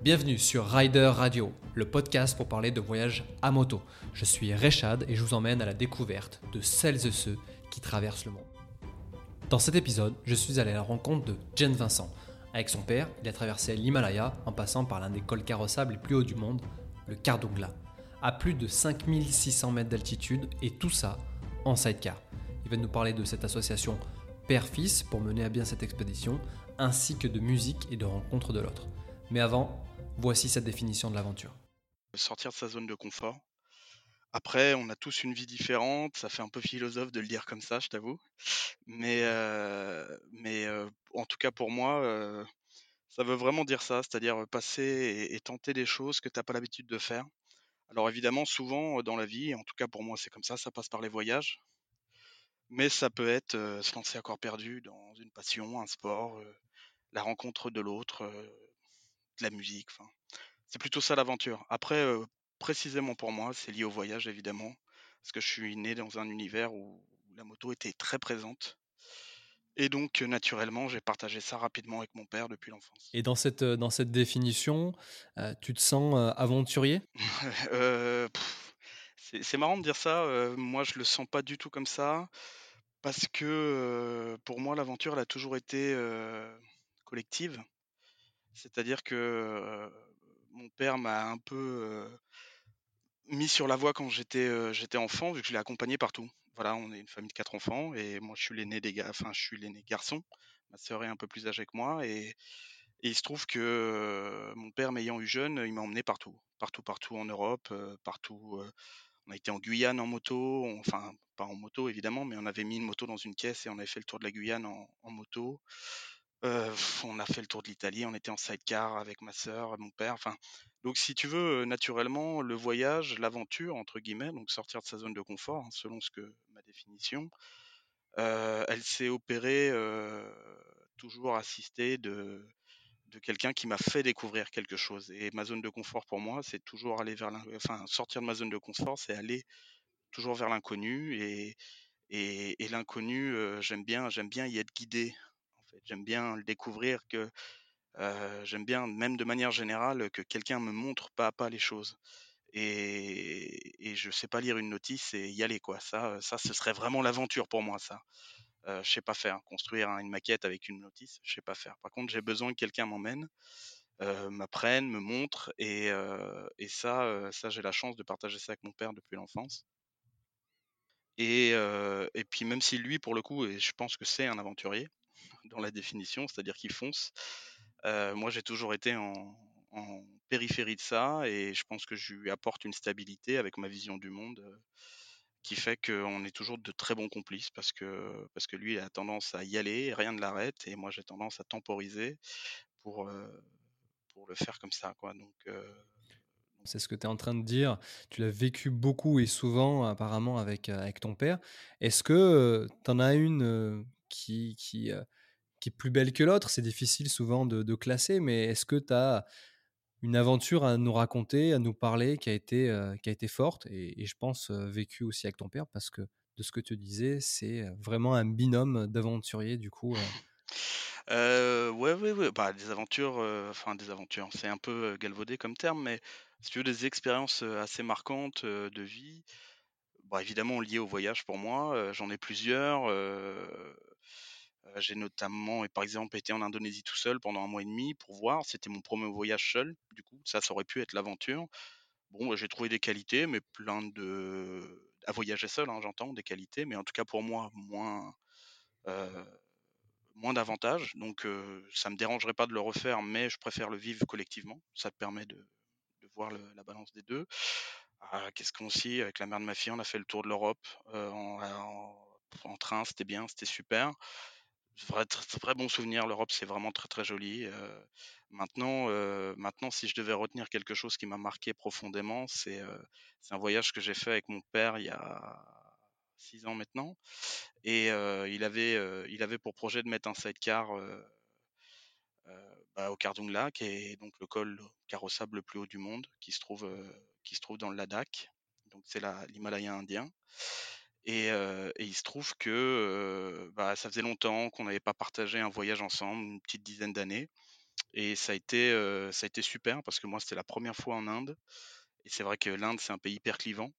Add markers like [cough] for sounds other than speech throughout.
Bienvenue sur Rider Radio, le podcast pour parler de voyage à moto. Je suis Rechad et je vous emmène à la découverte de celles et ceux qui traversent le monde. Dans cet épisode, je suis allé à la rencontre de Jen Vincent. Avec son père, il a traversé l'Himalaya en passant par l'un des cols carrossables les plus hauts du monde, le Kardungla, à plus de 5600 mètres d'altitude et tout ça en sidecar. Il va nous parler de cette association père-fils pour mener à bien cette expédition, ainsi que de musique et de rencontres de l'autre. Mais avant, voici sa définition de l'aventure. Sortir de sa zone de confort. Après, on a tous une vie différente, ça fait un peu philosophe de le dire comme ça, je t'avoue. Mais, euh, mais euh, en tout cas pour moi, euh, ça veut vraiment dire ça, c'est-à-dire passer et, et tenter des choses que tu n'as pas l'habitude de faire. Alors évidemment, souvent dans la vie, en tout cas pour moi c'est comme ça, ça passe par les voyages. Mais ça peut être se lancer à corps perdu dans une passion, un sport, la rencontre de l'autre, de la musique. Enfin, c'est plutôt ça l'aventure. Après, précisément pour moi, c'est lié au voyage évidemment, parce que je suis né dans un univers où la moto était très présente. Et donc, naturellement, j'ai partagé ça rapidement avec mon père depuis l'enfance. Et dans cette, dans cette définition, tu te sens aventurier? [laughs] C'est marrant de dire ça. moi, je le sens pas du tout comme ça. Parce que pour moi, l'aventure, elle a toujours été collective. C'est-à-dire que mon père m'a un peu mis sur la voie quand j'étais enfant, vu que je l'ai accompagné partout. Voilà, on est une famille de quatre enfants et moi je suis l'aîné des gars, enfin je suis l'aîné garçon. Ma sœur est un peu plus âgée que moi et, et il se trouve que mon père m'ayant eu jeune, il m'a emmené partout, partout, partout en Europe, partout. on a été en Guyane en moto, enfin pas en moto évidemment, mais on avait mis une moto dans une caisse et on avait fait le tour de la Guyane en, moto. On a fait le tour de l'Italie, on était en sidecar avec ma sœur, mon père. Donc si tu veux, naturellement, le voyage, l'aventure entre guillemets, donc sortir de sa zone de confort, hein, selon ce que ma définition, elle s'est opérée toujours assistée de quelqu'un qui m'a fait découvrir quelque chose. Et ma zone de confort pour moi, c'est toujours aller vers, enfin sortir de ma zone de confort, c'est aller toujours vers l'inconnu et, et, l'inconnu, j'aime bien, j'aime bien y être guidé. J'aime bien le découvrir que j'aime bien, même de manière générale, que quelqu'un me montre pas à pas les choses. Et, et je sais pas lire une notice et y aller quoi. Ça, ça, ce serait vraiment l'aventure pour moi, ça. Euh, je sais pas faire. Construire une maquette avec une notice, je sais pas faire. Par contre, j'ai besoin que quelqu'un m'emmène, m'apprenne, me montre, et, et ça, ça j'ai la chance de partager ça avec mon père depuis l'enfance. Et, et puis même si lui, pour le coup, et je pense que c'est un aventurier dans la définition, c'est-à-dire qu'il fonce, moi j'ai toujours été en, périphérie de ça et je pense que je lui apporte une stabilité avec ma vision du monde qui fait qu'on est toujours de très bons complices parce que, parce que lui a tendance à y aller, rien ne l'arrête et moi j'ai tendance à temporiser pour, pour le faire comme ça. Quoi. Donc, c'est ce que tu es en train de dire. Tu l'as vécu beaucoup et souvent, apparemment, avec, avec ton père. Est-ce que tu en as une qui, qui, qui, est plus belle que l'autre C'est difficile souvent de, classer, mais est-ce que tu as une aventure à nous raconter, à nous parler, qui a été, qui a été forte et, je pense vécue aussi avec ton père? Parce que de ce que tu disais, c'est vraiment un binôme d'aventuriers, du coup. Euh, ouais, ouais, ouais. Bah, des aventures, enfin des aventures, c'est un peu galvaudé comme terme, mais si tu veux des expériences assez marquantes de vie, bah, évidemment liées au voyage pour moi, j'en ai plusieurs. J'ai notamment, et par exemple, été en Indonésie tout seul pendant un mois et demi pour voir. C'était mon premier voyage seul. Du coup, ça, ça aurait pu être l'aventure. Bon, j'ai trouvé des qualités, mais plein de à voyager seul, hein, j'entends des qualités, mais en tout cas pour moi moins moins d'avantages. Donc, ça me dérangerait pas de le refaire, mais je préfère le vivre collectivement. Ça permet de voir la balance des deux. Ah, qu'est-ce qu'on aussi, avec la mère de ma fille, on a fait le tour de l'Europe en, train, c'était bien, c'était super. Vrai, très, très bon souvenir, l'Europe c'est vraiment très très joli. maintenant, maintenant, si je devais retenir quelque chose qui m'a marqué profondément, c'est un voyage que j'ai fait avec mon père il y a six ans maintenant. Et il, avait, il avait pour projet de mettre un sidecar bah, au Kardungla, qui est donc le col carrossable le plus haut du monde, qui se trouve, qui se trouve dans le Ladakh. Donc c'est l'Himalaya indien. Et, il se trouve que bah, ça faisait longtemps qu'on n'avait pas partagé un voyage ensemble, une petite dizaine d'années. et ça a été, ça a été super parce que moi, c'était la première fois en Inde et c'est vrai que l'Inde, c'est un pays hyper clivant.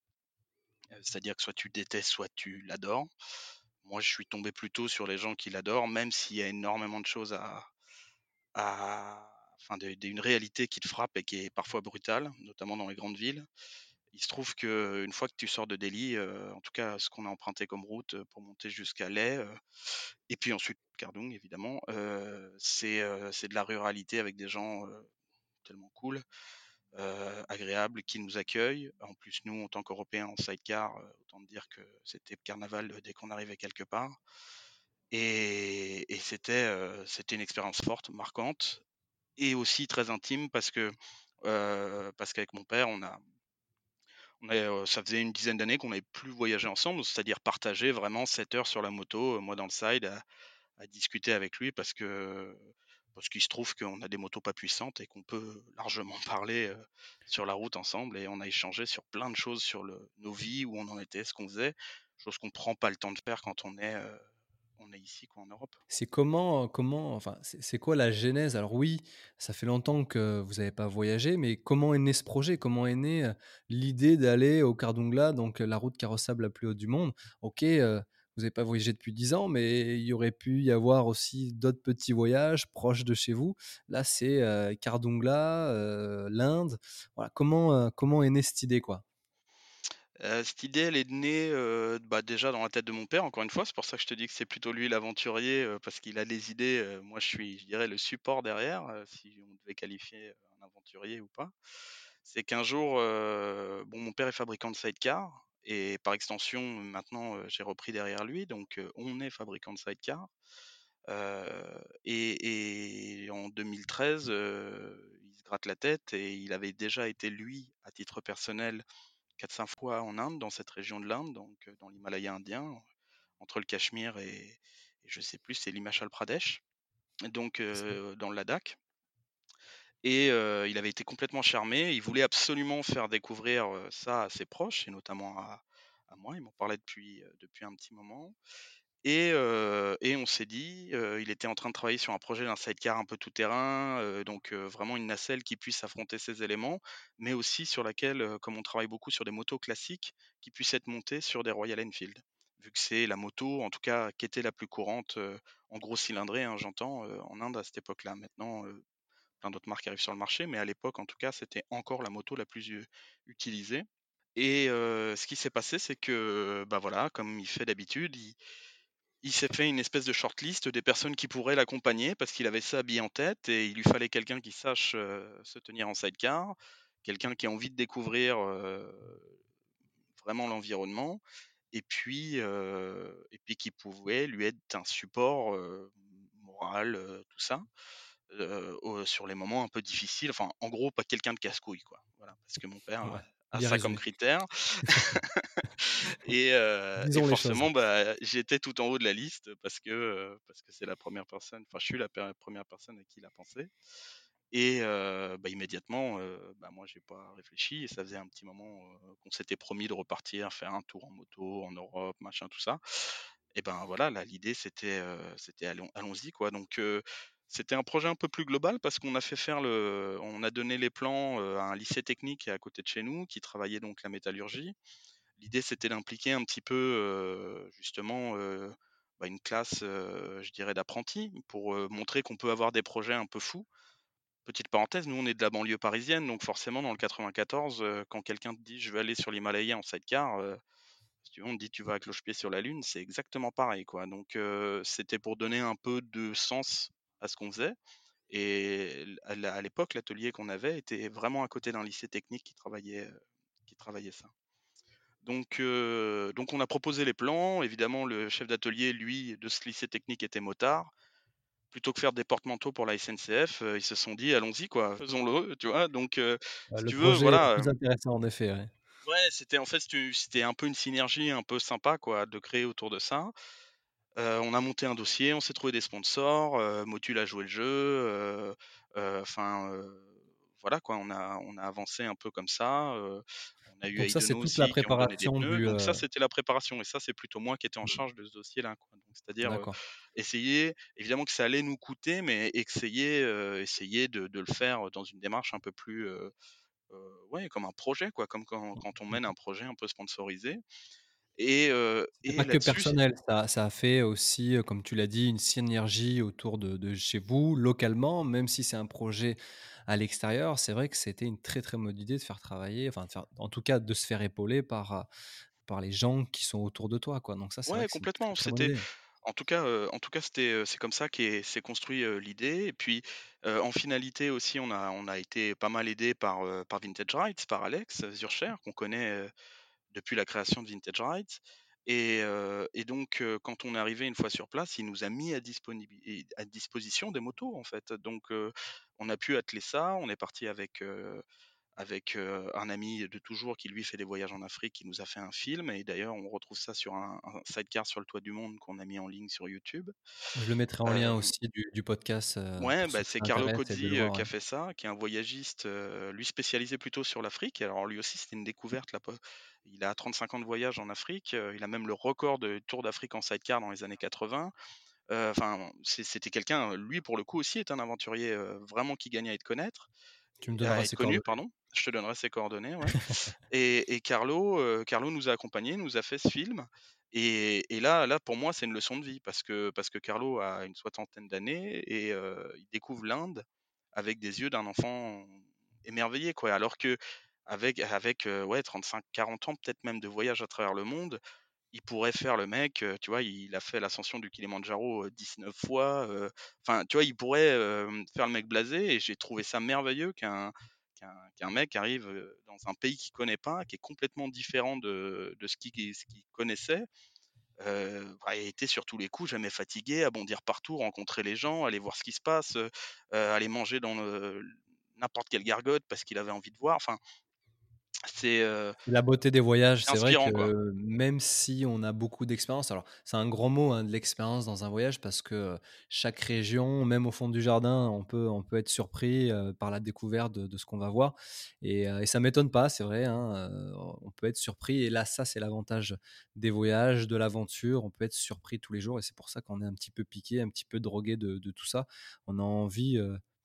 c'est-à-dire que soit tu détestes, soit tu l'adores. Moi, je suis tombé plutôt sur les gens qui l'adorent, même s'il y a énormément de choses à à enfin, d'une réalité qui te frappe et qui est parfois brutale, notamment dans les grandes villes. Il se trouve qu'une fois que tu sors de Delhi, en tout cas ce qu'on a emprunté comme route, pour monter jusqu'à Leh, et puis ensuite Kardung évidemment, c'est, c'est de la ruralité avec des gens, tellement cool, agréables, qui nous accueillent. En plus nous en tant qu'Européens en sidecar, autant dire que c'était carnaval, dès qu'on arrivait quelque part et et c'était, c'était une expérience forte, marquante et aussi très intime parce que, parce qu'avec mon père on a on ça faisait une dizaine d'années qu'on n'avait plus voyagé ensemble, c'est-à-dire partager vraiment 7 heures sur la moto, moi dans le side à, discuter avec lui parce que parce qu'il se trouve qu'on a des motos pas puissantes et qu'on peut [laughs] largement parler sur la route ensemble et on a échangé sur plein de choses sur nos vies, où on en était, ce qu'on faisait, chose qu'on prend pas le temps de faire quand on est ici quoi, en Europe. C'est comment, comment, enfin, c'est quoi la genèse? Alors oui, ça fait longtemps que vous n'avez pas voyagé, mais comment est né ce projet? Comment est née l'idée d'aller au Cardungla, donc la route carrossable la plus haute du monde? Ok, vous n'avez pas voyagé depuis 10 ans, mais il y aurait pu y avoir aussi d'autres petits voyages proches de chez vous. Là, c'est Cardungla, l'Inde. Voilà, comment, comment est née cette idée quoi? Cette idée, elle est née bah, déjà dans la tête de mon père, encore une fois. C'est pour ça que je te dis que c'est plutôt lui l'aventurier, parce qu'il a les idées. moi, je suis, je dirais, le support derrière, si on devait qualifier un aventurier ou pas. C'est qu'un jour, bon, mon père est fabricant de sidecar, et par extension, maintenant, j'ai repris derrière lui. Donc, on est fabricant de sidecar. Et, en 2013, il se gratte la tête et il avait déjà été, lui, à titre personnel, 4-5 fois en Inde, dans cette région de l'Inde, donc dans l'Himalaya indien, entre le Cachemire et, je sais plus, c'est l'Himachal Pradesh, donc dans le Ladakh. Et il avait été complètement charmé. Il voulait absolument faire découvrir ça à ses proches, et notamment à, à moi. Il m'en parlait depuis, depuis un petit moment. Et, on s'est dit, il était en train de travailler sur un projet d'un sidecar un peu tout terrain, donc vraiment une nacelle qui puisse affronter ces éléments, mais aussi sur laquelle, comme on travaille beaucoup sur des motos classiques, qui puissent être montées sur des Royal Enfield. Vu que c'est la moto, en tout cas, qui était la plus courante, en gros cylindré, hein, j'entends, en Inde à cette époque-là. Maintenant, plein d'autres marques arrivent sur le marché, mais à l'époque, en tout cas, c'était encore la moto la plus utilisée. Et ce qui s'est passé, c'est que, bah voilà, comme il fait d'habitude, il s'est fait une espèce de shortlist des personnes qui pourraient l'accompagner parce qu'il avait ça bien en tête et il lui fallait quelqu'un qui sache se tenir en sidecar, quelqu'un qui a envie de découvrir vraiment l'environnement et puis, et puis qui pouvait lui être un support moral, tout ça. sur les moments un peu difficiles, enfin en gros pas quelqu'un de casse-couille quoi. Voilà, parce que mon père a ça comme critère. [laughs] [laughs] et, forcément, bah, j'étais tout en haut de la liste parce que parce que c'est la première personne, enfin je suis la première personne à qui il a pensé. Et bah, immédiatement, bah, moi j'ai pas réfléchi et ça faisait un petit moment qu'on s'était promis de repartir, faire un tour en moto en Europe, machin, tout ça. Et ben voilà, l'idée c'était c'était allons, allons-y quoi. Donc c'était un projet un peu plus global parce qu'on a fait faire le, on a donné les plans à un lycée technique à côté de chez nous qui travaillait donc la métallurgie. L'idée c'était d'impliquer un petit peu justement bah, une classe, je dirais, d'apprentis pour montrer qu'on peut avoir des projets un peu fous. Petite parenthèse, nous on est de la banlieue parisienne, donc forcément dans le 94, quand quelqu'un te dit je vais aller sur l'Himalaya en sidecar, si tu veux, on te dit tu vas avec cloche-pied sur la Lune, c'est exactement pareil quoi. Donc c'était pour donner un peu de sens à ce qu'on faisait. Et à l'époque, l'atelier qu'on avait était vraiment à côté d'un lycée technique qui travaillait, qui travaillait ça. Donc, donc on a proposé les plans. Évidemment, le chef d'atelier, lui, de ce lycée technique était motard. Plutôt que faire des porte-manteaux pour la SNCF, ils se sont dit allons-y quoi, faisons-le, tu vois. Donc, si tu veux, voilà. Plus intéressant en effet. Ouais, c'était en fait c'était un peu une synergie un peu sympa quoi de créer autour de ça on a monté un dossier, on s'est trouvé des sponsors, Motul a joué le jeu, enfin voilà quoi, on a on a avancé un peu comme ça, on a eu Donc ça, c'est toute la préparation du, donc ça, c'était la préparation et ça, c'est plutôt moi qui étais en Mmh. charge de ce dossier-là, c'est-à-dire, essayer évidemment que ça allait nous coûter, mais essayer, de de le faire dans une démarche un peu plus, ouais, comme un projet quoi, comme quand quand on Mmh. mène un projet un peu sponsorisé et pas que personnel, ça ça a fait aussi, comme tu l'as dit, une synergie autour de de chez vous, localement, même si c'est un projet à l'extérieur. C'est vrai que c'était une très, très bonne idée de faire travailler, enfin de faire en tout cas de se faire épauler par, par les gens qui sont autour de toi, quoi. Donc ça, c'est Ouais, complètement, c'était en tout cas, en tout cas, c'était, c'est comme ça qu'est s'est construit, l'idée et puis, en finalité aussi, on a on a été pas mal aidés par, par Vintage Rights, par Alex Zurcher qu'on connaît, depuis la création de Vintage Rights et et donc heu, quand on est arrivé une fois sur place, il nous a mis à disposition des motos, en fait. Donc heu, on a pu atteler ça, on est parti avec, avec, un ami de toujours qui lui fait des voyages en Afrique, qui nous a fait un film et d'ailleurs on retrouve ça sur un un sidecar sur le toit du monde qu'on a mis en ligne sur YouTube. Je le mettrai en lien aussi du du podcast, heu, Ouais, bah, c'est Carlo Cozzi, voir, qui a fait ça, qui est un voyagiste, lui spécialisé plutôt sur l'Afrique. Alors lui aussi, c'était une découverte là, il a 35 ans de voyage en Afrique, il a même le record de tour d'Afrique en sidecar dans les années 80. Heu, enfin, c'était quelqu'un, lui, pour le coup aussi, est un aventurier, vraiment qui gagne à être connaître Tu me à donneras être ses connu, coordonnées. pardon. Je te donnerai ses coordonnées, et Carlo, heu, Carlo nous a accompagnés, nous a fait ce film et là là, pour moi, c'est une leçon de vie parce que parce que Carlo a une soixantaine d'années et heu, il découvre l'Inde avec des yeux d'un enfant émerveillé, quoi. Alors qu'avec avec, heu, ouais 35-40 ans, peut-être même de voyage à travers le monde, il pourrait faire le mec, heu, tu vois? Il a fait l'ascension du Kilimandjaro, heu, 19 fois, enfin, tu vois? Il pourrait, faire le mec blasé et j'ai trouvé ça merveilleux qu'un qu'un mec arrive, dans un pays qu'il connaît pas, qui est complètement différent de ce qu'il connaissait, heu, bah, il était sur tous les coups jamais fatigué, à bondir partout, rencontrer les gens, aller voir ce qui se passe, aller manger dans n'importe quelle gargote parce qu'il avait envie de voir, c'est, La beauté des voyages, c'est vrai quoi. que même si on a beaucoup d'expérience, alors c'est un grand mot, hein, de l'expérience dans un voyage parce que, chaque région, même au fond du jardin, on peut on peut être surpris, par la découverte de de ce qu'on va voir et heu et ça m'étonne pas, c'est vrai, hein, on peut être surpris et là, ça, c'est l'avantage des voyages, de l'aventure, on peut être surpris tous les jours et c'est pour ça qu'on est un petit peu piqué, un petit peu drogué de de tout ça. On a envie,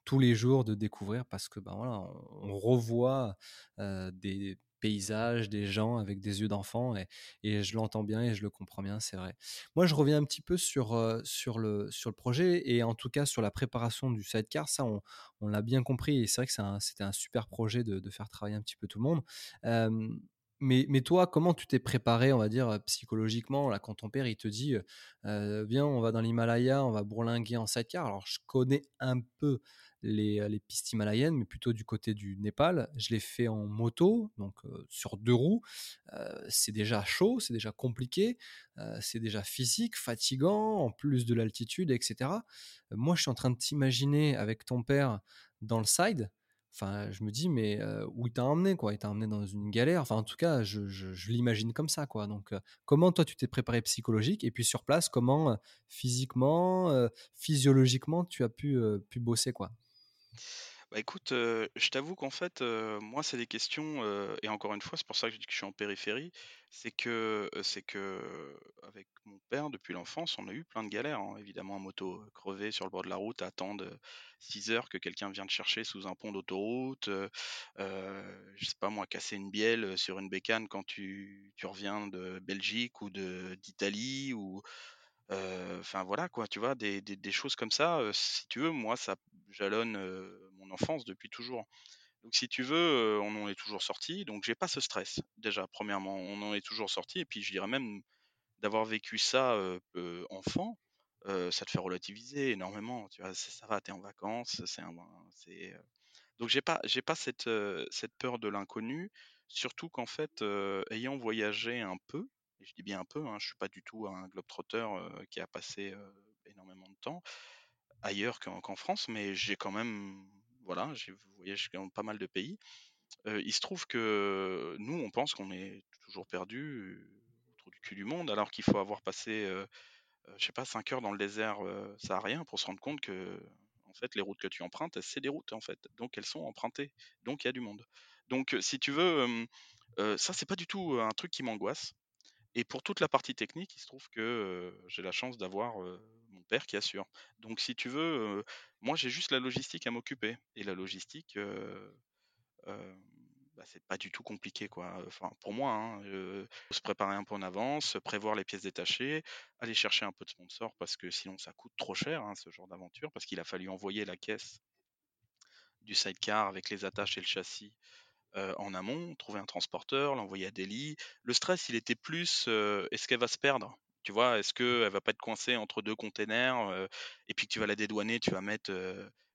tous les jours de découvrir parce que, ben, voilà, on revoit, des paysages, des gens avec des yeux d'enfant et et je l'entends bien et je le comprends bien, c'est vrai. Moi, je reviens un petit peu sur, sur le sur le projet et en tout cas sur la préparation du sidecar. Ça, on on l'a bien compris et c'est vrai que c'est un c'était un super projet de faire travailler un petit peu tout le monde. Mais mais toi, comment tu t'es préparé, on va dire, psychologiquement, là, quand ton père, il te dit, heu: «Heu, viens, on va dans l'Himalaya, on va bourlinguer en sidecar». Alors je connais un peu les, heu, les pistes himalayennes, mais plutôt du côté du Népal. Je l'ai fait en moto, donc heu, sur 2 roues. Heu, c'est déjà chaud, c'est déjà compliqué, c'est déjà physique, fatigant, en plus de l'altitude et cetera. Heu, moi, je suis en train de t'imaginer avec ton père dans le side. Enfin, je me dis: «Mais où il t'a emmené, quoi? Il t'a emmené dans une galère». Enfin, en tout cas, je l'imagine comme ça, quoi. Donc comment toi, tu t'es préparé psychologique? Et puis sur place, comment, physiquement, physiologiquement, tu as pu, pu bosser, quoi? Bah, écoute, heu, je t'avoue qu'en fait, heu, moi, c'est des questions, heu et encore une fois, c'est pour ça que je dis que je suis en périphérie. C'est que, c'est que, avec mon père, depuis l'enfance, on a eu plein de galères, hein, évidemment en moto, crever sur le bord de la route, attendre, heu, 6 heures que quelqu'un vienne te chercher sous un pont d'autoroute, heu, je sais pas moi, casser une bielle, sur une bécane quand tu tu reviens de Belgique ou d'Italie ou enfin voilà quoi, tu vois? Des choses comme ça, heu, si tu veux, moi ça jalonne, heu, mon enfance depuis toujours. Donc si tu veux, on en est toujours sorti. donc j'ai pas ce stress, déjà, premièrement. On en est toujours sorti. et puis je dirais même d'avoir vécu ça, enfant, ça te fait relativiser énormément, tu vois? Ça va, tu es en vacances, c'est un donc j'ai pas pas cette, cette peur de l'inconnu, surtout qu'en fait, ayant voyagé un peu, je dis bien un peu, hein, je suis pas du tout un globe-trotter, heu, qui a passé, heu, énormément de temps ailleurs qu'en France, mais j'ai quand même voilà, j'ai voyagé dans pas mal de pays. Heu, il se trouve que nous, on pense qu'on est toujours perdu, au trou du cul du monde, alors qu'il faut avoir passé, heu, je sais pas 5 heures dans le désert, heu, saharien pour se rendre compte qu'en fait, les routes que tu empruntes, c'est des routes, en fait. Donc, elles sont empruntées. Donc, il y a du monde. Donc, si tu veux, ça, c'est pas du tout un truc qui m'angoisse. Et pour toute la partie technique, il se trouve que j'ai la chance d'avoir mon père qui assure. Donc, si tu veux, moi, j'ai juste la logistique à m'occuper. Et la logistique, bah, c'est pas du tout compliqué, quoi. Enfin, pour moi, hein, se préparer un peu en avance, prévoir les pièces détachées, aller chercher un peu de sponsor parce que sinon ça coûte trop cher, hein, ce genre d'aventure, parce qu'il a fallu envoyer la caisse du sidecar avec les attaches et le châssis en amont, trouver un transporteur, l'envoyer à Delhi. Le stress, il était plus est-ce qu'elle va se perdre? Tu vois, est-ce qu'elle va pas être coincée entre deux containers et puis que tu vas la dédouaner, tu vas mettre,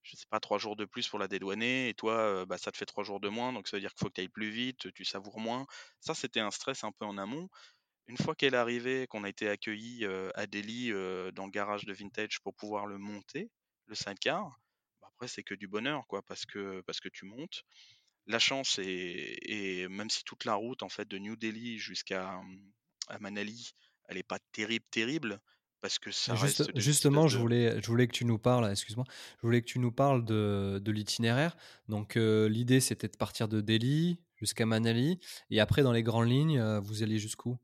je sais pas, trois jours de plus pour la dédouaner et toi, bah, ça te fait trois jours de moins, donc ça veut dire qu'il faut que tu ailles plus vite, tu savoures moins. Ça, c'était un stress un peu en amont. Une fois qu'elle est arrivée, qu'on a été accueilli à Delhi dans le garage de Vintage pour pouvoir le monter, le sidecar, bah, après c'est que du bonheur, quoi, parce que, parce que tu montes la chance et, même si toute la route en fait de New Delhi jusqu'à Manali, elle n'est pas terrible, terrible, parce que ça reste justement, je voulais, je voulais que tu nous parles, excuse-moi, je voulais que tu nous parles de, de l'itinéraire. Donc l'idée c'était de partir de Delhi jusqu'à Manali, et après dans les grandes lignes, vous allez jusqu'où?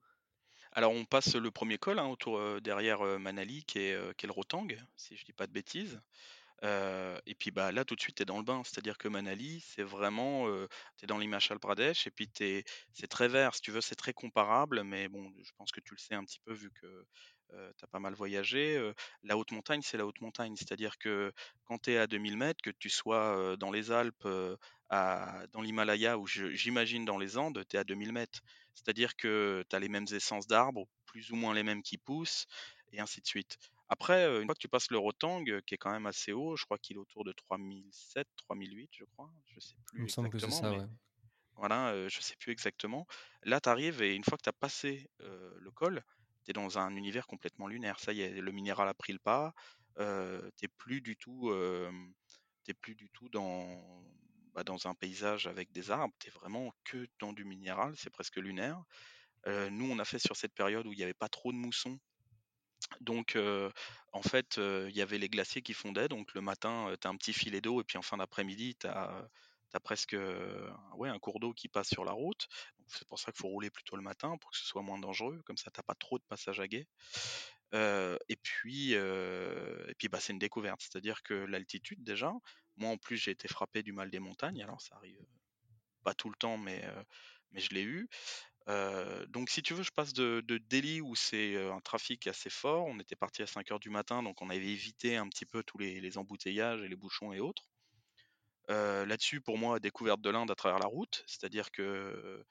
Alors on passe le premier col hein, autour derrière Manali qui est, qui est, le Rotang, si je dis pas de bêtises et puis bah, là, tout de suite, tu es dans le bain. C'est-à-dire que Manali, c'est vraiment, tu es dans l'Himachal Pradesh et puis c'est très vert, si tu veux, c'est très comparable, mais bon, je pense que tu le sais un petit peu vu que tu as pas mal voyagé. la haute montagne, c'est la haute montagne. C'est-à-dire que quand tu es à 2000 mètres, que tu sois dans les Alpes, dans l'Himalaya ou j'imagine dans les Andes, tu es à 2000 mètres. C'est-à-dire que tu as les mêmes essences d'arbres, plus ou moins les mêmes qui poussent, et ainsi de suite. Après, une fois que tu passes le Rotang, qui est quand même assez haut, je crois qu'il est autour de 3007, 3008, je crois. Je sais plus Il me semble que c'est ça, ouais. Voilà, je sais plus exactement. Là, tu arrives et une fois que tu as passé le col, tu es dans un univers complètement lunaire. Ça y est, le minéral a pris le pas. tu plus du tout, plus du tout dans, bah, dans un paysage avec des arbres. Tu es vraiment que dans du minéral. C'est presque lunaire. nous, on a fait sur cette période où il n'y avait pas trop de moussons donc, en fait, il y avait les glaciers qui fondaient. Donc, le matin, tu as un petit filet d'eau et puis en fin d'après-midi, tu as, presque ouais, un cours d'eau qui passe sur la route. C'est pour ça qu'il faut rouler plutôt le matin pour que ce soit moins dangereux. Comme ça, tu pas trop de passage à guet. et puis, et puis bah, c'est une découverte. C'est-à-dire que l'altitude, déjà, moi en plus, j'ai été frappé du mal des montagnes. Alors, ça arrive pas tout le temps, mais, mais je l'ai eu donc si tu veux, je passe de, Delhi où c'est un trafic assez fort. On était parti à 5 heures du matin, donc on avait évité un petit peu tous les, embouteillages et les bouchons et autres. Là-dessus, pour moi, découverte de l'Inde à travers la route, c'est-à-dire que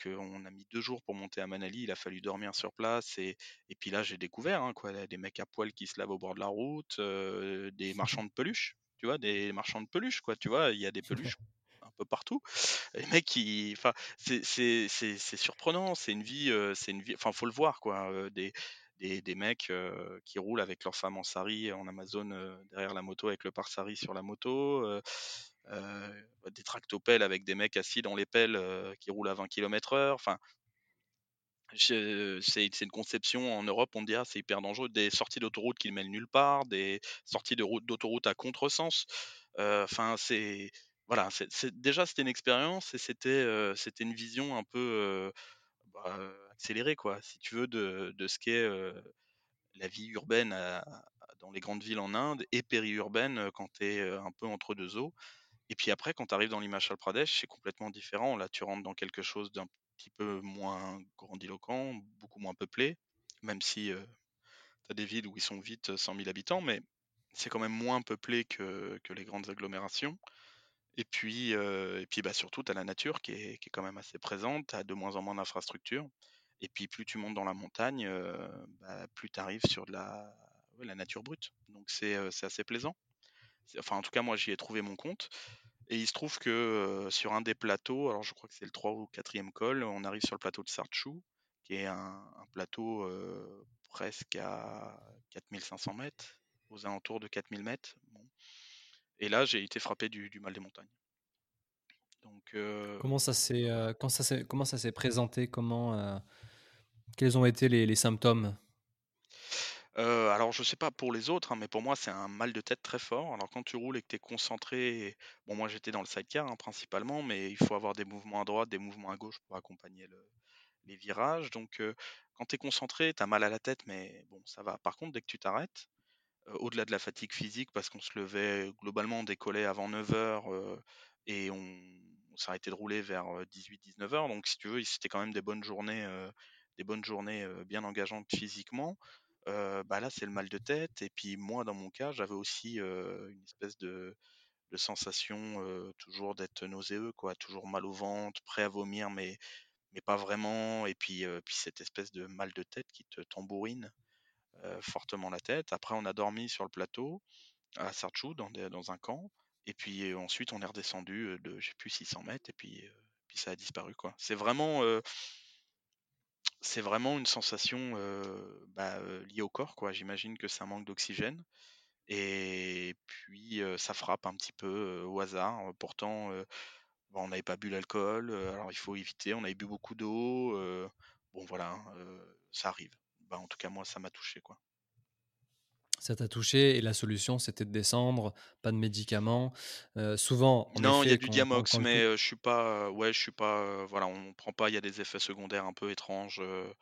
qu'on a mis deux jours pour monter à Manali, il a fallu dormir sur place et, puis là j'ai découvert hein, quoi, des mecs à poil qui se lavent au bord de la route, des [laughs] marchands de peluches, tu vois, des marchands de peluches quoi, tu vois, il y a des peluches partout. Les mecs, qui, enfin, c'est surprenant. C'est une vie, c'est une vie. Enfin, faut le voir, quoi. Des, des, des, mecs qui roulent avec leur femme en sari en Amazon derrière la moto avec le pare-sari sur la moto, des tractopelles avec des mecs assis dans les pelles qui roulent à 20 km/h. Enfin, c'est une conception en Europe, on dit c'est hyper dangereux, des sorties d'autoroute qui ne mènent nulle part, des sorties d'autoroute à contresens. Enfin, c'est voilà, déjà c'était une expérience et c'était c'était une vision un peu bah, accélérée quoi, si tu veux, de, ce qu'est la vie urbaine dans les grandes villes en Inde et périurbaine quand tu es un peu entre deux eaux. Et puis après, quand tu arrives dans l'Himachal Pradesh, c'est complètement différent. Là, tu rentres dans quelque chose d'un petit peu moins grandiloquent, beaucoup moins peuplé, même si tu as des villes où ils sont vite 100 000 habitants, mais c'est quand même moins peuplé que les grandes agglomérations. Et puis, et puis bah, surtout, tu as la nature qui est, qui est, quand même assez présente, tu as de moins en moins d'infrastructures. Et puis, plus tu montes dans la montagne, bah, plus tu arrives sur de la, la nature brute. Donc, c'est assez plaisant. Enfin, en tout cas, moi, j'y ai trouvé mon compte. Et il se trouve que sur un des plateaux, alors je crois que c'est le 3 ou 4e col, on arrive sur le plateau de Sarchou, qui est un, plateau presque à 4500 mètres, aux alentours de 4000 mètres. Et là, j'ai été frappé du, mal des montagnes. Donc, comment ça s'est comment ça s'est présenté? Comment quels ont été les, symptômes? Alors je sais pas pour les autres, hein, mais pour moi, c'est un mal de tête très fort. Alors quand tu roules et que tu es concentré bon moi j'étais dans le sidecar, hein, principalement, mais il faut avoir des mouvements à droite, des mouvements à gauche pour accompagner le les virages. Donc quand tu es concentré, tu as mal à la tête, mais bon ça va. Par contre, dès que tu t'arrêtes, au-delà de la fatigue physique parce qu'on se levait globalement on décollait avant 09:00, heu et on s'arrêtait de rouler vers, 18-19:00 donc si tu veux, c'était quand même des bonnes journées, des bonnes journées, bien engageantes physiquement. Bah, là, c'est le mal de tête. Et puis moi, dans mon cas, j'avais aussi, une espèce de sensation, toujours d'être nauséeux quoi, toujours mal au ventre, prêt à vomir mais mais pas vraiment. Et puis, puis cette espèce de mal de tête qui te tambourine, fortement la tête. Après on a dormi sur le plateau à Sartchou dans un camp et puis, heu, ensuite on est redescendu, heu, de je sais plus 600 m et puis, ça a disparu. C'est vraiment, une sensation, bah, liée au corps. J'imagine que c'est un manque d'oxygène et puis, ça frappe un petit peu, au hasard. Pourtant, on n'avait pas bu l'alcool, alors il faut éviter. On avait bu beaucoup d'eau, bon voilà, hein, ça arrive. Bah, en tout cas moi ça m'a touché quoi. Ça t'a touché et la solution, c'était de descendre, pas de médicaments. Heu, souvent, en Non, il y a du Diamox mais, je suis pas, ouais, je suis pas, voilà, on prend pas il y a des effets secondaires un peu étranges, heu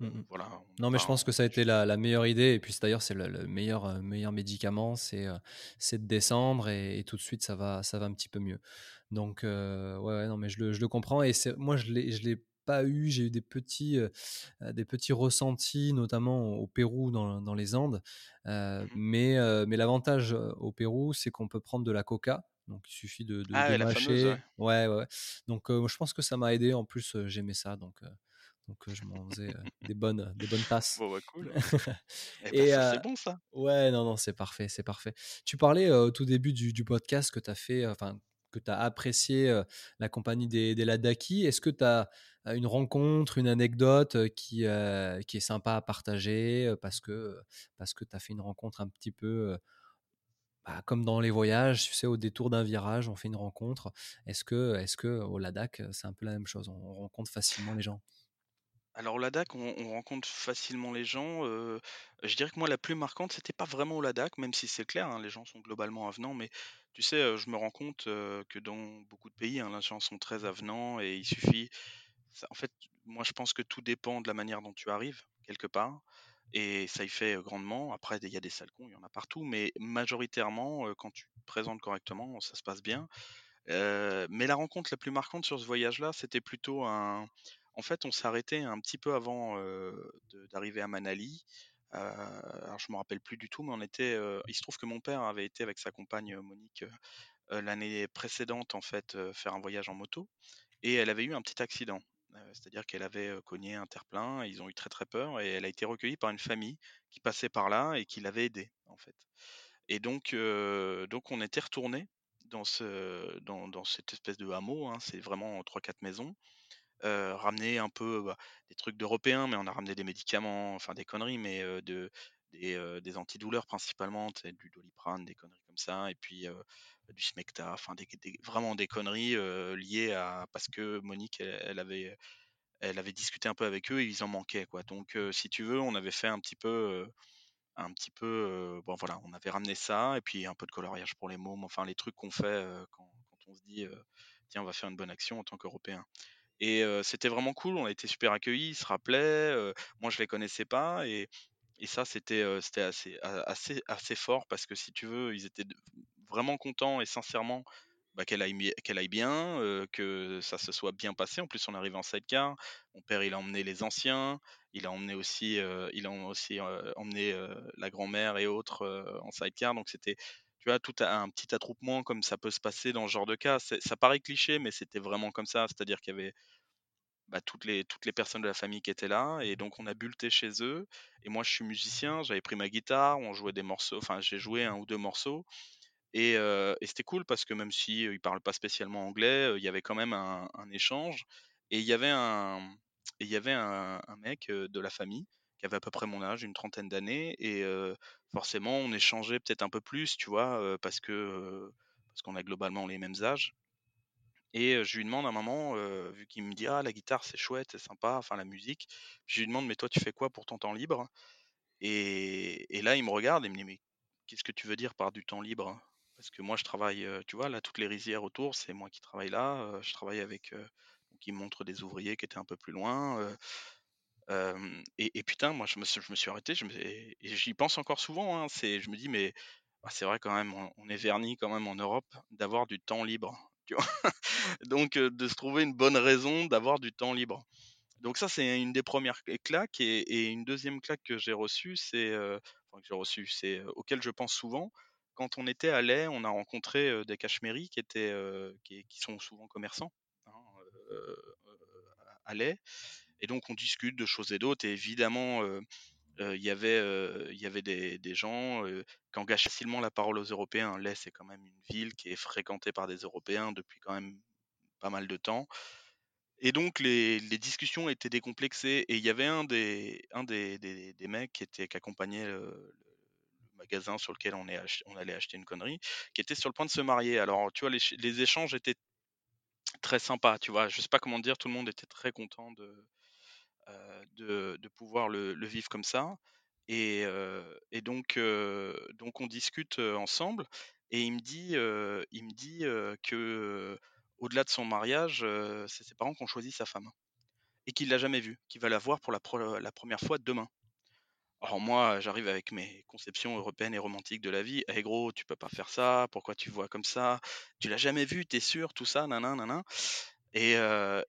Mmh heu, mh. voilà, Non, mais je pense en que ça a été la la meilleure idée et puis d'ailleurs, c'est le le meilleur, meilleur médicament, c'est, c'est de descendre et et tout de suite ça va ça va un petit peu mieux. Donc, ouais, ouais, non, mais je le je le comprends et moi je l'ai je l'ai pas eu, j'ai eu des petits, des petits ressentis, notamment au Pérou, dans dans les Andes, Mmh mais, mais l'avantage, au Pérou, c'est qu'on peut prendre de la coca, donc il suffit de de Ah de ouais, la fameuse, ouais. mâcher ouais, ouais, donc, je pense que ça m'a aidé. En plus, j'aimais ça donc, donc, je m'en faisais, des bonnes des bonnes tasses Bon, bah, cool. [laughs] Et c'est bon ça. ouais, non, non, c'est parfait, c'est parfait. Tu parlais, au tout début du du podcast que tu as fait, enfin, que tu as apprécié, la compagnie des des Ladakhi. Est-ce que tu as une rencontre, une anecdote, qui, qui est sympa à partager, parce que, parce que tu as fait une rencontre un petit peu, bah, comme dans les voyages, tu sais, au détour d'un virage, on fait une rencontre. Est-ce que est-ce qu'au Ladakh, c'est un peu la même chose? On rencontre facilement les gens? Alors au Ladakh, on on rencontre facilement les gens, je dirais que moi la plus marquante, c'était pas vraiment au même si c'est clair, hein, les gens sont globalement avenants, mais tu sais, je me rends compte, que dans beaucoup de pays, hein, les gens sont très avenants et il suffit en fait, moi je pense que tout dépend de la manière dont tu arrives, quelque part et ça y fait, grandement. Après il y a des sales cons, il y en a partout, mais majoritairement, quand tu te présentes correctement, ça se passe bien. Mais la rencontre la plus marquante sur ce voyage-là, c'était plutôt un en fait, on s'est arrêté un petit peu avant, d'arriver à Manali. Alors je me rappelle plus du tout, mais on était, il se trouve que mon père avait été avec sa compagne, Monique, l'année précédente en fait, faire un voyage en moto et elle avait eu un petit accident. C'est-à-dire qu'elle avait, cogné un terre-plein, ils ont eu très, très peur et elle a été recueillie par une famille qui passait par là et qui l'avait aidée, en fait et donc, donc on était retournés dans ce dans dans cette espèce de hameau, hein, c'est vraiment 3-4 maisons, heu, ramener un peu, bah, des trucs d'Européens, mais on a ramené des médicaments, enfin des conneries, mais, de des, heu, des antidouleurs principalement, du Doliprane, des conneries comme ça et puis, du Smecta, enfin vraiment des conneries, liées à parce que Monique, elle elle avait elle avait discuté un peu avec eux et ils en manquaient, quoi. Donc, si tu veux, on avait fait un petit peu, un petit peu, bon voilà, on avait ramené ça et puis un peu de coloriage pour les mômes, enfin les trucs qu'on fait, quand quand on se dit, «Tiens, on va faire une bonne action en tant qu'Européens» et c'était vraiment cool, on a été super accueillis, ils se rappelaient, moi je les connaissais pas et et ça c'était, assez assez assez fort parce que si tu veux, ils étaient vraiment contents et sincèrement, bah, qu'elle aille qu'elle aille bien, que ça se soit bien passé. En plus, on arrivait en sidecar. Mon père, il a emmené les anciens, il a emmené aussi, il a aussi, emmené, la grand-mère et autres, en sidecar donc c'était, tu vois, tout un petit attroupement comme ça peut se passer dans ce genre de cas. Ça paraît cliché, mais c'était vraiment comme ça. C'est-à-dire qu'il y avait, bah, toutes les personnes de la famille qui étaient là et donc on a bu le thé chez eux et moi je suis musicien, j'avais pris ma guitare, on jouait des morceaux, enfin j'ai joué 1 ou 2 morceaux et et c'était cool parce que même si, heu, ils parlent pas spécialement anglais, heu, il y avait quand même un un échange et il y avait un y avait un un mec, de la famille qui avait à peu près mon âge, une trentaine d'années et forcément on échangeait peut-être un peu plus, tu vois? Parce que, parce qu'on a globalement les mêmes âges et je lui demande à un moment, vu qu'il me dit: «Ah la guitare c'est chouette, c'est sympa, enfin la musique». Je lui demande: «Mais toi tu fais quoi pour ton temps libre?» Et et là, il me regarde et me dit: «Mais qu'est-ce que tu veux dire par du temps libre?» parce que moi je travaille, tu vois là toutes les rizières autour, c'est moi qui travaille là, je travaille avec, donc il montre des ouvriers qui étaient un peu plus loin, et putain moi je me suis arrêté, et j'y pense encore souvent, hein, je me dis: «Mais ah c'est vrai quand même, on est vernis quand même en Europe d'avoir du temps libre»? [laughs] Donc de se trouver une bonne raison d'avoir du temps libre. Donc ça, c'est une des premières cl claques et une deuxième claque que j'ai reçue, c'est, auquel je pense souvent. Quand on était à Ley, on a rencontré, des Cacheméries qui étaient, qui sont souvent commerçants, hein, à Ley et donc on discute de choses et d'autres et évidemment, il y avait, il y avait des gens, qui engagent facilement la parole aux Européens. Ley, c'est quand même une ville qui est fréquentée par des Européens depuis quand même pas mal de temps et donc les discussions étaient décomplexées et il y avait un des un des des mecs qui était qui accompagnait, le magasin sur lequel on est on allait acheter une connerie, qui était sur le point de se marier. Alors tu vois les les échanges étaient très sympas, tu vois? Je sais pas comment dire, tout le monde était très content de, de de pouvoir le vivre comme ça et heu et donc on discute, ensemble et il me dit, il me dit, que, au-delà de son mariage, c'est ses parents qui ont choisi sa femme et qu'il l'a jamais vue, qu'il va la voir pour la pre la 1re fois demain. Alors moi, j'arrive avec mes conceptions européennes et romantiques de la vie: «Eh gros, tu peux pas faire ça, pourquoi tu vois comme ça? Tu l'as jamais vue, tu es sûr? Tout ça, nin nin»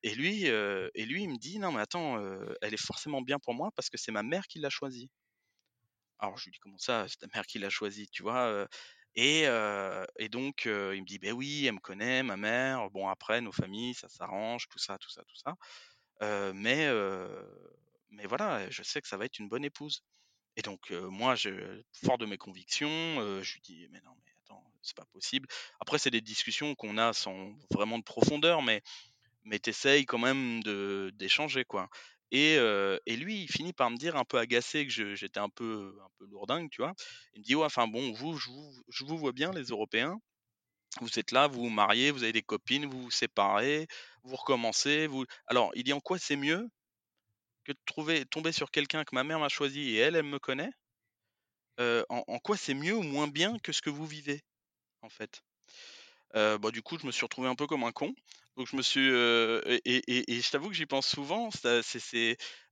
et lui, et lui, il me dit: «Non mais attends, elle est forcément bien pour moi parce que c'est ma mère qui l'a choisie». Alors je lui dis: «Comment ça, c'est ta mère qui l'a choisie?» tu vois? Et et donc il me dit: «Beh oui, elle me connaît ma mère, bon après nos familles, ça s'arrange, tout ça, tout ça, tout ça, mais mais voilà, je sais que ça va être une bonne épouse» et donc moi je fort de mes convictions, je lui dis: «Mais non, mais attends, c'est pas possible». Après c'est des discussions qu'on a sans vraiment de profondeur, mais mais tu essayes quand même de d'échanger quoi et et lui, il finit par me dire un peu agacé que j'étais un peu un peu lourdingue, tu vois? Il me dit: «Ouais, enfin bon, vous je vous vous vois bien les Européens, vous êtes là, vous vous mariez, vous avez des copines, vous vous séparez, vous recommencez, vous» alors il dit: «En quoi c'est mieux que de trouver tomber sur quelqu'un que ma mère m'a choisi et elle, elle me connaît?» «heu, en en quoi c'est mieux ou moins bien que ce que vous vivez, en fait?» Bah, du coup, je me suis retrouvé un peu comme un con. Donc je me suis, et je t'avoue que j'y pense souvent,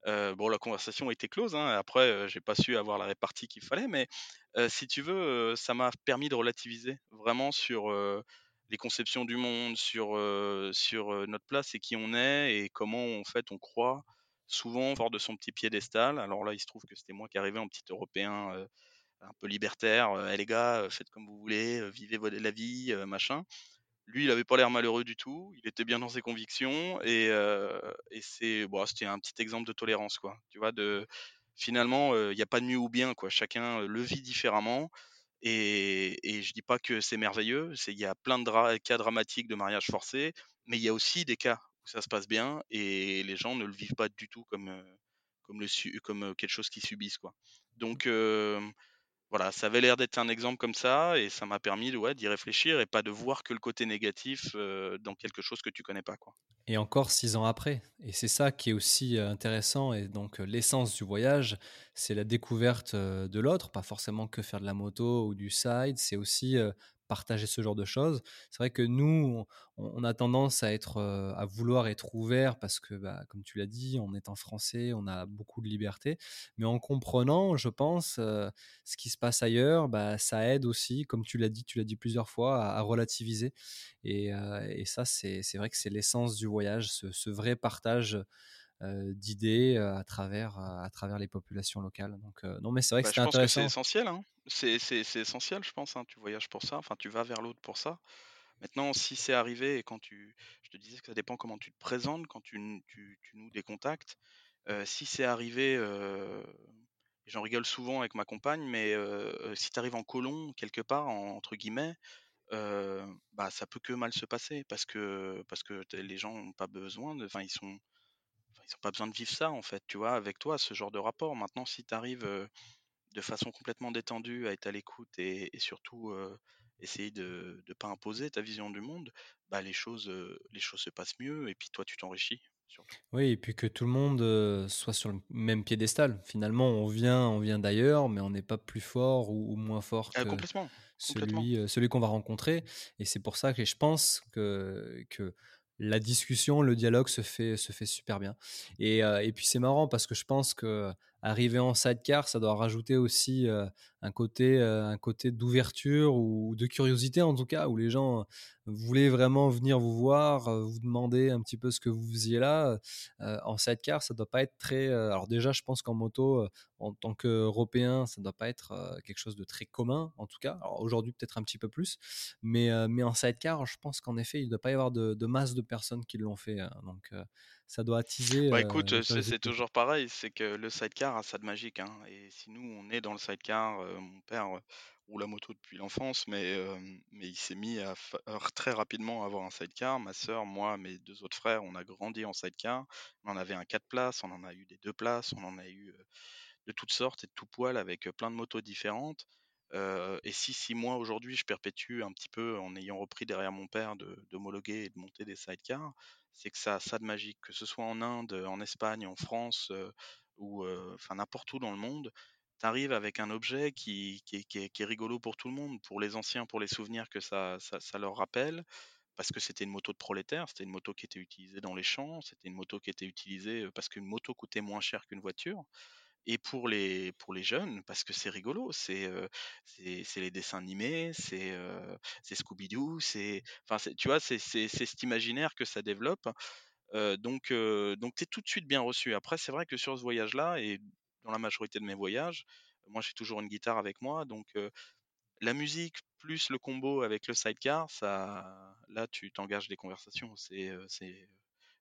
bon la conversation était close, hein, après, heu, j'ai pas su avoir la répartie qu'il fallait, mais si tu veux, ça m'a permis de relativiser vraiment sur, les conceptions du monde, sur, notre place et qui on est et comment en fait on croit souvent fort de son petit piédestal. Alors là, il se trouve que c'était moi qui arrivais en petit Européen, un peu libertaire, «Eh les gars, faites comme vous voulez, vivez la vie, machin». Lui, il avait pas l'air malheureux du tout, il était bien dans ses convictions et c'est bah, c'était un petit exemple de tolérance quoi, tu vois? De finalement, il y a pas de mieux ou bien quoi, chacun, le vit différemment et et je dis pas que c'est merveilleux, c'est il y a plein de dra cas dramatiques de mariage forcé, mais il y a aussi des cas où ça se passe bien et les gens ne le vivent pas du tout comme, comme le comme, quelque chose qu'ils subissent quoi. Donc hem, voilà, ça avait l'air d'être un exemple comme ça et ça m'a permis ouais, d'y réfléchir et pas de voir que le côté négatif, heu, dans quelque chose que tu connais pas quoi. Et encore 6 ans après et c'est ça qui est aussi, heu, intéressant et donc heu, l'essence du voyage, c'est la découverte, de l'autre, pas forcément que faire de la moto ou du side, c'est aussi, partager ce genre de choses. C'est vrai que nous, on on a tendance à être, heu, à vouloir être ouvert parce que, bah, comme tu l'as dit, en étant français, on a beaucoup de liberté. Mais en comprenant, je pense, heu, ce qui se passe ailleurs, bah, ça aide aussi, comme tu l'as dit tu l'as dit plusieurs fois, à relativiser et et ça, c'est vrai que c'est l'essence du voyage, ce vrai partage, d'idées, heu, à travers, heu, à travers les populations locales. Donc non, mais c'est vrai que Bah, que c'est intéressant. essentiel, hein. C'est c'est c'est essentiel, je pense, hein. Tu voyages pour ça, enfin tu vas vers l'autre pour ça. Maintenant, si c'est arrivé et quand tu je te disais que ça dépend comment tu te présentes, quand tu tu tu noues des contacts, si c'est arrivé, j'en rigole souvent avec ma compagne, mais si tu arrives en «colon» quelque part, en entre guillemets, bah, ça peut que mal se passer parce que parce que les gens ont pas besoin enfin ils sont ils ont pas besoin de vivre ça en fait, tu vois? Avec toi, ce genre de rapport. Maintenant si tu arrives, de façon complètement détendue à être à l'écoute et et surtout, essayer de de pas imposer ta vision du monde, bah, les choses, les choses se passent mieux et puis toi tu t'enrichis. surtout. Oui et puis que tout le monde, soit sur le même piédestal. Finalement, on vient on vient d'ailleurs, mais on n'est pas plus fort ou ou moins fort Ah que complètement, celui, celui qu'on va rencontrer et c'est pour ça que je pense que que la discussion, le dialogue se fait se fait super bien. Et heu et puis c'est marrant parce que je pense qu'arriver en sidecar, ça doit rajouter aussi, heu, un côté, un côté d'ouverture ou de curiosité en tout cas, où les gens voulaient vraiment venir vous voir, vous demander un petit peu ce que vous faisiez là, en sidecar, ça doit pas être très, alors déjà je pense qu'en moto, en tant qu'Européen, ça doit pas être, quelque chose de très commun en tout cas. Alors aujourd'hui peut-être un petit peu plus, mais mais en sidecar, je pense qu'en effet, il doit pas y avoir de masse de personnes qui l'ont fait, hein, donc ça doit attiser, Bah, écoute, c'est toujours pareil, c'est que le sidecar a ça de magique, hein et si nous, on est dans le sidecar, mon père, roule la moto depuis l'enfance, mais mais il s'est mis à r très rapidement à avoir un sidecar. Ma sœur, moi, mes 2 autres frères, on a grandi en sidecar. On en avait un 4 places, on en a eu des 2 places, on en a eu, de toutes sortes et de tout poil avec, plein de motos différentes. Et si si moi, aujourd'hui, je perpétue un petit peu en ayant repris derrière mon père d'homologuer et de monter des sidecars, c'est que ça ça de magique. Que ce soit en Inde, en Espagne, en France, ou enfin n'importe où dans le monde, tu arrives avec un objet qui est rigolo pour tout le monde. Pour les anciens, pour les souvenirs que ça ça leur rappelle, parce que c'était une moto de prolétaire, c'était une moto qui était utilisée dans les champs, c'était une moto qui était utilisée, parce qu'une moto coûtait moins cher qu'une voiture et pour les pour les jeunes, parce que c'est rigolo, c'est, heu, c'est les dessins animés, c'est, heu, c'est Scooby-Doo, c'est enfin, tu vois, c'est c'est cet imaginaire que ça développe, heu, donc heu, donc tu es tout de suite bien reçu. Après, c'est vrai que sur ce voyage-là et dans la majorité de mes voyages, moi, j'ai toujours une guitare avec moi, donc la musique plus le combo avec le sidecar, ça là, tu t'engages des conversations, c'est, c'est,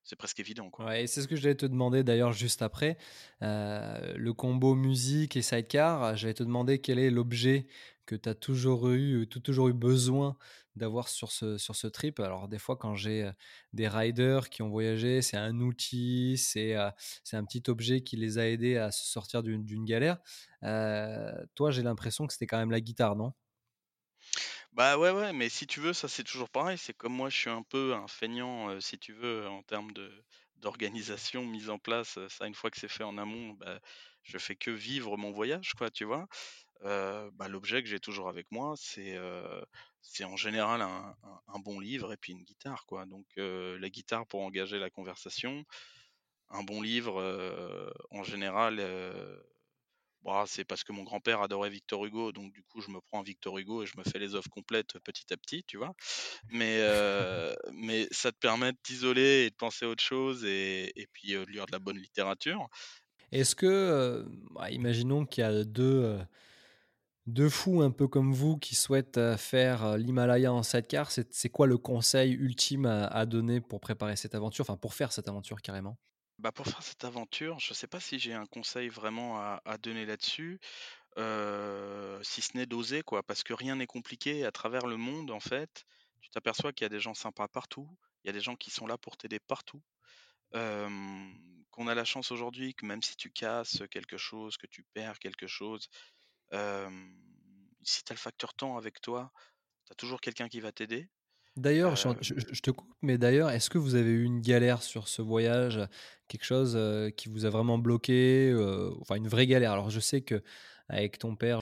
c'est presque évident. Ouais et c'est ce que j'allais te demander d'ailleurs juste après, heu, le combo musique et sidecar, j'allais te demander quel est l'objet que tu as toujours eu, tou toujours eu besoin d'avoir sur ce sur ce trip. Alors des fois quand j'ai, heu, des riders qui ont voyagé, c'est un outil, c'est, heu, c'est un petit objet qui les a aidés à se sortir d'une galère. Toi, j'ai l'impression que c'était quand même la guitare, non? Bah, ouais, ouais, mais si tu veux, ça c'est toujours pareil. C'est comme moi, je suis un peu un feignant, heu, si tu veux, en termes d'organisation, mise en place, heu, ça une fois que c'est fait en amont, bah, je fais que vivre mon voyage, quoi, tu vois? Heu, bah, l'objet que j'ai toujours avec moi, c'est, en général un bon livre et puis une guitare, quoi. Donc, la guitare pour engager la conversation, un bon livre, en général, bah, c'est parce que mon grand-père adorait Victor Hugo, donc du coup, je me prends Victor Hugo et je me fais les œuvres complètes petit à petit, tu vois? Mais, heu, mais ça te permet de t'isoler et de penser à autre chose et et puis, heu, de lire de la bonne littérature. Est-ce que, heu, bah, imaginons qu'il y a 2 heu, 2 fous un peu comme vous qui souhaitent, faire, l'Himalaya en sidecar, c'est c'est quoi le conseil ultime à donner pour préparer cette aventure? Enfin, pour faire cette aventure carrément? Bah, pour faire cette aventure, je sais pas si j'ai un conseil vraiment à donner là-dessus, si ce n'est d'oser, quoi. Parce que rien n'est compliqué à travers le monde, en fait, tu t'aperçois qu'il y a des gens sympas partout, il y a des gens qui sont là pour t'aider partout. Qu'on a la chance aujourd'hui que même si tu casses quelque chose, que tu perds quelque chose, si tu as le facteur temps avec toi, tu as toujours quelqu'un qui va t'aider. D'ailleurs, je Heu, je te coupe, mais d'ailleurs, est-ce que vous avez eu une galère sur ce voyage? Quelque chose, heu, qui vous a vraiment bloqué, heu, enfin une vraie galère? Alors je sais qu'avec ton père,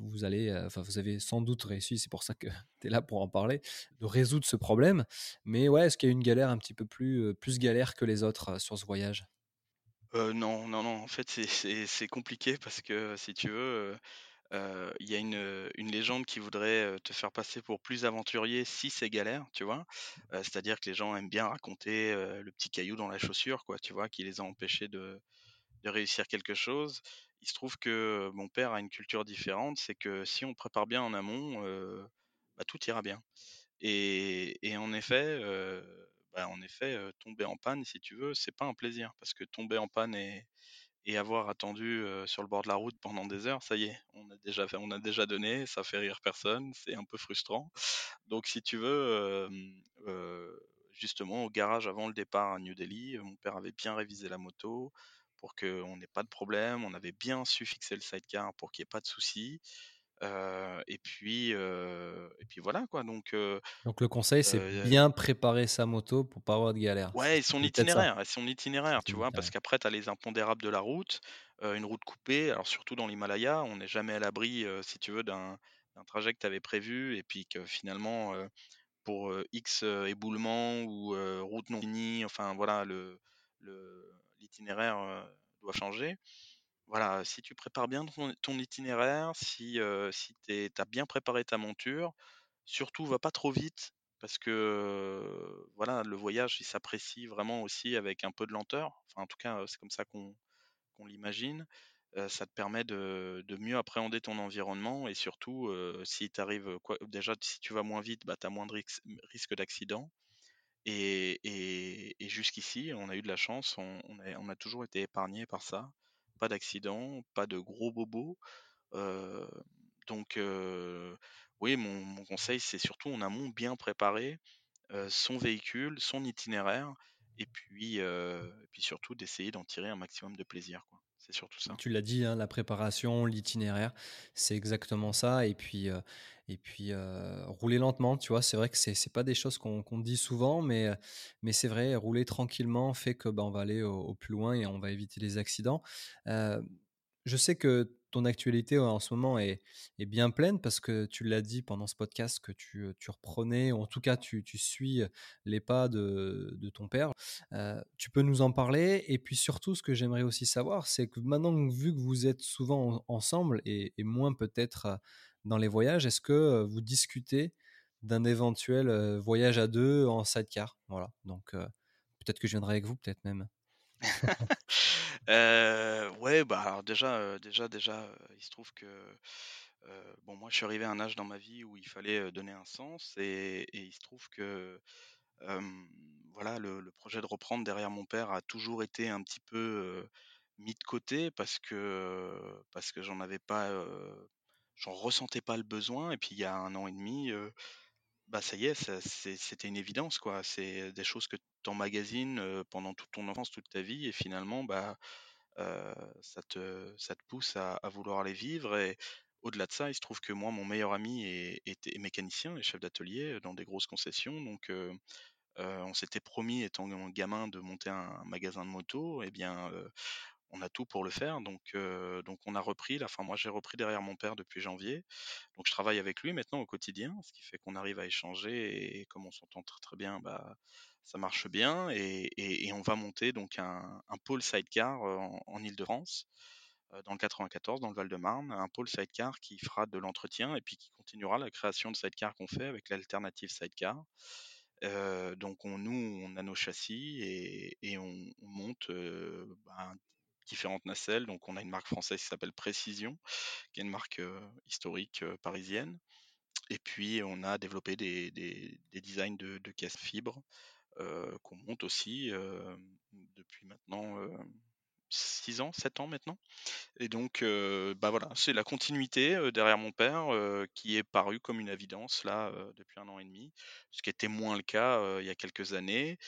vous allez, enfin vous avez sans doute réussi, c'est pour ça que [laughs] tu es là pour en parler, de résoudre ce problème. Mais ouais, est-ce qu'il y a une galère un petit peu plus, plus galère que les autres, sur ce voyage? non, non, non, en fait, c'est compliqué parce que si tu veux, il y a une, légende qui voudrait, te faire passer pour plus aventurier si c'est galère, tu vois? C'est-à-dire que les gens aiment bien raconter, le petit caillou dans la chaussure, quoi, tu vois? Qui les a empêchés de réussir quelque chose. Il se trouve que mon père a une culture différente, c'est que si on prépare bien en amont, bah, tout ira bien. Et en effet, bah, en effet, tomber en panne, si tu veux, c'est pas un plaisir parce que tomber en panne et et avoir attendu, sur le bord de la route pendant des heures, ça y est, on a déjà fait on a déjà donné, ça fait rire personne, c'est un peu frustrant. Donc si tu veux, justement au garage avant le départ à New Delhi, mon père avait bien révisé la moto pour qu'on n'ait pas de problème. On avait bien su fixer le sidecar pour qu'il y ait pas de soucis. Heu et puis, heu et puis voilà quoi donc heu Donc le conseil, c'est bien préparer sa moto pour pas avoir de galère. ouais et son itinéraire et son itinéraire, tu vois? Parce qu'après tu as les impondérables de la route, une route coupée, alors surtout dans l'Himalaya, on n'est jamais à l'abri, si tu veux d'un trajet que tu avais prévu et puis que finalement, pour, X, heu, éboulement ou, route non finie, enfin voilà le le l'itinéraire, heu, doit changer. Voilà, si tu prépares bien ton itinéraire, si, tu as bien préparé ta monture, surtout va pas trop vite parce que, voilà, le voyage, il s'apprécie vraiment aussi avec un peu de lenteur. Enfin, en tout cas, c'est comme ça qu'on l'imagine. Ça te permet de mieux appréhender ton environnement et surtout, si t'arrives, quoi déjà si tu vas moins vite, bah, tu as moins de rix risque d'accident et jusqu'ici, on a eu de la chance, on a on a toujours été épargnés par ça. Pas d'accident, pas de gros bobos, donc oui, mon conseil, c'est surtout en amont bien préparer, son véhicule, son itinéraire et puis, puis surtout d'essayer d'en tirer un maximum de plaisir. C'est surtout ça. Tu l'as dit, hein, la préparation, l'itinéraire, c'est exactement ça. Et puis, heu et puis, heu, rouler lentement, tu vois? C'est vrai que c'est c'est pas des choses qu'on dit souvent, mais, heu, mais c'est vrai, rouler tranquillement fait que, bah, on va aller au plus loin et on va éviter les accidents. Je sais que ton actualité en ce moment est bien pleine parce que tu l'as dit pendant ce podcast que tu, tu reprenais ou en tout cas tu suis, les pas de de ton père. Tu peux nous en parler? Et puis surtout, ce que j'aimerais aussi savoir, c'est que maintenant, vu que vous êtes souvent en ensemble et moins peut-être, dans les voyages, est-ce que, vous discutez d'un éventuel, voyage à 2 en sidecar? Voilà, donc peut-être que je viendrai avec vous, peut-être même. Heu, [laughs] ouais, bah, alors déjà, heu, déjà déjà, heu, il se trouve que, bon, moi, je suis arrivé à un âge dans ma vie où il fallait, donner un sens et il se trouve que, voilà, le le projet de reprendre derrière mon père a toujours été un petit peu, mis de côté parce que, parce que j'en avais pas, j'en ressentais pas le besoin et puis il y a un an et demi, bah, ça y est, c'était une évidence, quoi. C'est des choses que tu emmagasines, pendant toute ton enfance, toute ta vie et finalement, bah, ça te pousse à vouloir les vivre et au-delà de ça, il se trouve que moi, mon meilleur ami est était mécanicien et chef d'atelier, dans des grosses concessions donc on s'était promis étant gamin de monter un magasin de moto et bien, heu, on a tout pour le faire donc donc on a repris là, enfin moi j'ai repris derrière mon père depuis janvier, donc je travaille avec lui maintenant au quotidien, ce qui fait qu'on arrive à échanger et comme on s'entend très, très bien, bah, ça marche bien et et on va monter donc un un pôle sidecar, en heu, dans le 94, dans le Val-de-Marne, un pôle sidecar qui fera de l'entretien et puis qui continuera la création de sidecar qu'on fait avec l'alternative sidecar. Donc on nous, on a nos châssis et et on on monte, ben, différentes nacelles. Donc on a une marque française qui s'appelle Précision, qui est une marque, heu, historique, heu, parisienne et puis on a développé des des des designs de de caisse fibre, heu, qu'on monte aussi, depuis maintenant, heu, 6 ans, 7 ans maintenant et donc bah, voilà, c'est la continuité, derrière mon père, qui est paru comme une évidence là, depuis un an et demi, ce qui était moins le cas, il y a quelques années.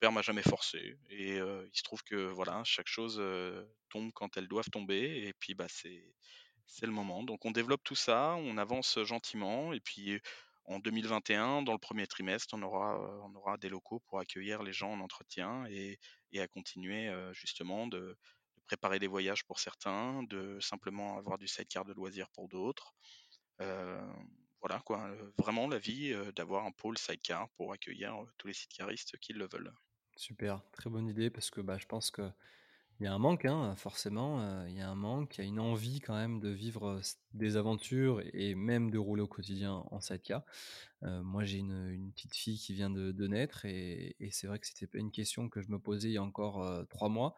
Père m'a jamais forcé et il se trouve que voilà, chaque chose, tombe quand elles doivent tomber et puis, bah, c'est c'est le moment. Donc on développe tout ça, on avance, gentiment et puis en 2021, dans le premier trimestre, on aura, on aura des locaux pour accueillir les gens en entretien et et à continuer, justement de préparer des voyages pour certains, de simplement avoir du sidecar de loisirs pour d'autres. Voilà quoi, vraiment la vie, d'avoir un pôle sidecar pour accueillir, tous les sidecaristes qui le veulent. Super, très bonne idée parce que, bah, je pense qu'il y a un manque, hein, forcément, heu, il y a un manque, il y a une envie quand même de vivre, des aventures et même de rouler au quotidien en sidecar. Heu, moi, j'ai une, petite fille qui vient de naître et c'est vrai que c'était pas une question que je me posais il y a encore, 3 mois.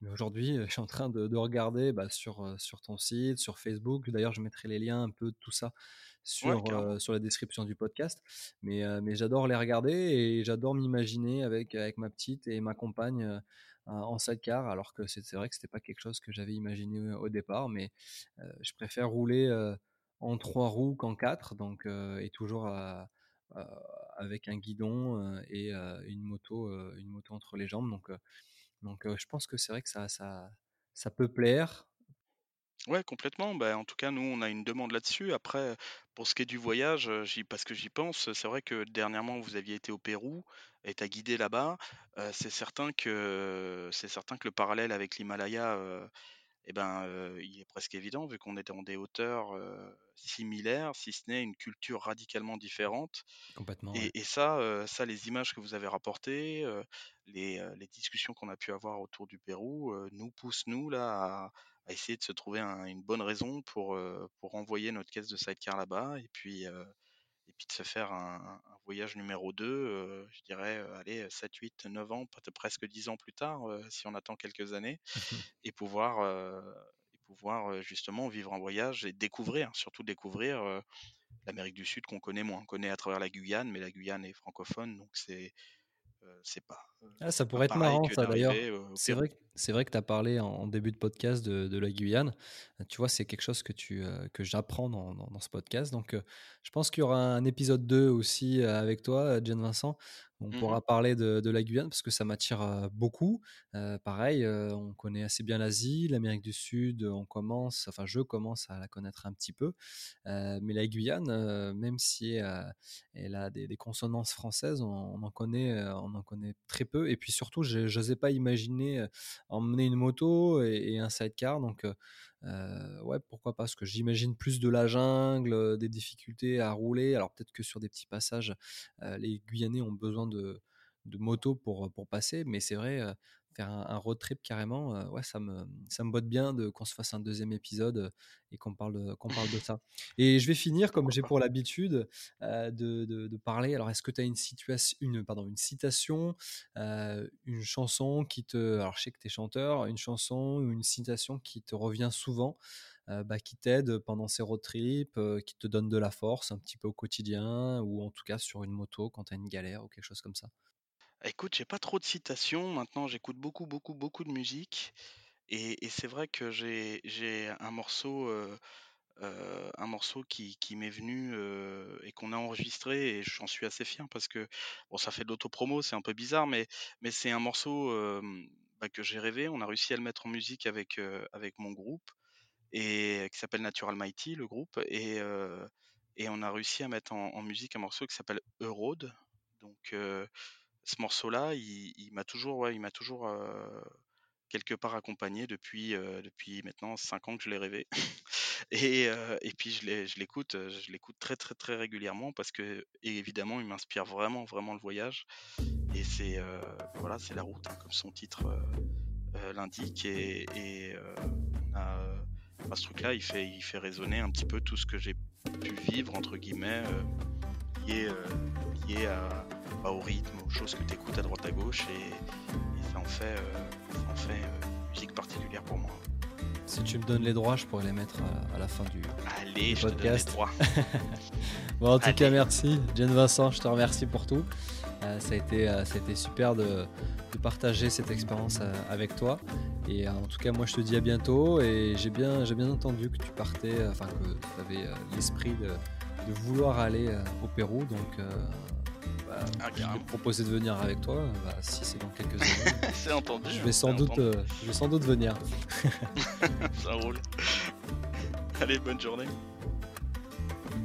Mais aujourd'hui, heu, je suis en train de de regarder, bah, sur, ton site, sur Facebook. D'ailleurs, je mettrai les liens un peu de tout ça sur, sur la description du podcast. Mais, mais j'adore les regarder et j'adore m'imaginer avec avec ma petite et ma compagne, heu, en sidecar alors que c'est vrai que c'était pas quelque chose que j'avais imaginé, au départ. Mais, je préfère rouler, en 3 roues qu'en 4 donc, et toujours à avec un guidon, et une moto, une moto entre les jambes donc, donc, je pense que c'est vrai que ça ça ça peut plaire. Ouais, complètement. Bah, en tout cas, nous, on a une demande là-dessus. Après, pour ce qui est du voyage, j'y parce que j'y pense, c'est vrai que dernièrement, vous aviez été au Pérou et tu as guidé là-bas. C'est certain que c'est certain que le parallèle avec l'Himalaya, et ben, il est presque évident vu qu'on est dans des hauteurs, similaires, si ce n'est une culture radicalement différente. Complètement, ouais. Et et ça, ça, les images que vous avez rapportées, les, les discussions qu'on a pu avoir autour du Pérou, nous poussent, nous, là, à essayer de se trouver un une bonne raison pour, heu, pour envoyer notre caisse de sidecar là-bas et puis, heu et puis de se faire un un voyage numéro 2, heu, je dirais, heu, allez, 7-8-9 ans, peut-être presque 10 ans plus tard, si on attend quelques années [laughs] et pouvoir, et pouvoir, justement vivre un voyage et découvrir, surtout découvrir, l'Amérique du Sud qu'on connaît moins. On connaît à travers la Guyane, mais la Guyane est francophone, donc c'est, c'est pas, Ah, ça pourrait être marrant ça d'ailleurs. C'est vrai que c'est vrai que tu as parlé en en début de podcast de de la Guyane. Tu vois, c'est quelque chose que tu, heu, que j'apprends dans dans dans ce podcast donc heu, je pense qu'il y aura un épisode 2 aussi, avec toi, Diane Vincent. On Mmh mh. pourra parler de de la Guyane parce que ça m'attire, beaucoup. Pareil, on connaît assez bien l'Asie, l'Amérique du Sud, on commence enfin je commence à la connaître un petit peu. Mais la Guyane, même si, elle a des des consonances françaises, on on en connaît, on en connaît très peu et puis surtout, je j'osais pas imaginer, emmener une moto et un sidecar donc ouais, pourquoi pas? Parce que j'imagine plus de la jungle, des difficultés à rouler. Alors peut-être que sur des petits passages, les Guyanais ont besoin de de moto pour, pour passer, mais c'est vrai, faire un road trip carrément, heu, ouais, ça me ça me botte bien de qu'on se fasse un deuxième épisode, heu et qu'on parle qu'on parle de ça. Et je vais finir comme j'ai pour l'habitude, heu, de de parler. Alors, est-ce que tu as une situation, une pardon, une citation, une chanson qui te alors je sais que tu es chanteur, une chanson ou une citation qui te revient souvent, bah, qui t'aide pendant ces road trips, qui te donne de la force un petit peu au quotidien ou en tout cas sur une moto quand tu as une galère ou quelque chose comme ça? Écoute, j'ai pas trop de citations. Maintenant, j'écoute beaucoup, beaucoup, beaucoup de musique et c'est vrai que j'ai un morceau, heu heu, un morceau qui qui m'est venu, heu et qu'on a enregistré et j'en suis assez fier parce que, bon, ça fait de l'auto-promo, c'est un peu bizarre, mais mais c'est un morceau, bah, que j'ai rêvé. On a réussi à le mettre en musique avec, avec mon groupe et qui s'appelle Natural Mighty, le groupe et et on a réussi à mettre en musique un morceau qui s'appelle Eurode. Donc ce morceau-là, il m'a toujours, ouais, il m'a toujours, quelque part accompagné depuis, depuis maintenant 5 ans que je l'ai rêvé. [laughs] Et et puis je l'écoute, je l'écoute très, très, très régulièrement parce que évidemment, il m'inspire vraiment, vraiment le voyage. Et c'est, voilà, c'est la route, hein, comme son titre, l'indique. Et et on a, bah, ce truc-là, il fait il fait résonner un petit peu tout ce que j'ai pu «vivre» entre guillemets, heu, lié, heu, lié à, bah, au rythme, aux choses que tu écoutes à droite à gauche et et ça en fait, ça en fait, une musique particulière pour moi. Si tu me donnes les droits, je pourrais les mettre à à la fin du Allez, du je te donne les podcast. droits. [laughs] Bon, en tout cas, merci. Jane Vincent, je te remercie pour tout. Euh, ça, a été, euh, ça a été super de, de partager cette expérience euh, avec toi. Et euh, en tout cas, moi, je te dis à bientôt. Et j'ai bien, j'ai bien entendu que tu partais, euh, enfin, que tu avais euh, l'esprit de, de vouloir aller euh, au Pérou. Donc, euh, Ah, je vais te proposer de venir avec toi. Bah, si c'est dans quelques années, [laughs] C'est entendu, je hein, vais sans doute, entendu. euh, je vais sans doute venir. [laughs] Ça roule. [laughs] Allez, bonne journée.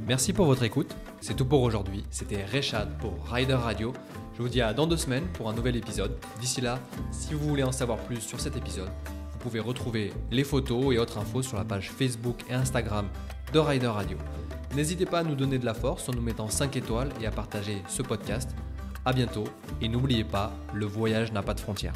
Merci pour votre écoute. C'est tout pour aujourd'hui. C'était Rechad pour Rider Radio. Je vous dis à dans deux semaines pour un nouvel épisode. D'ici là, si vous voulez en savoir plus sur cet épisode, vous pouvez retrouver les photos et autres infos sur la page Facebook et Instagram de Rider Radio. N'hésitez pas à nous donner de la force en nous mettant 5 étoiles et à partager ce podcast. A bientôt et n'oubliez pas, le voyage n'a pas de frontières.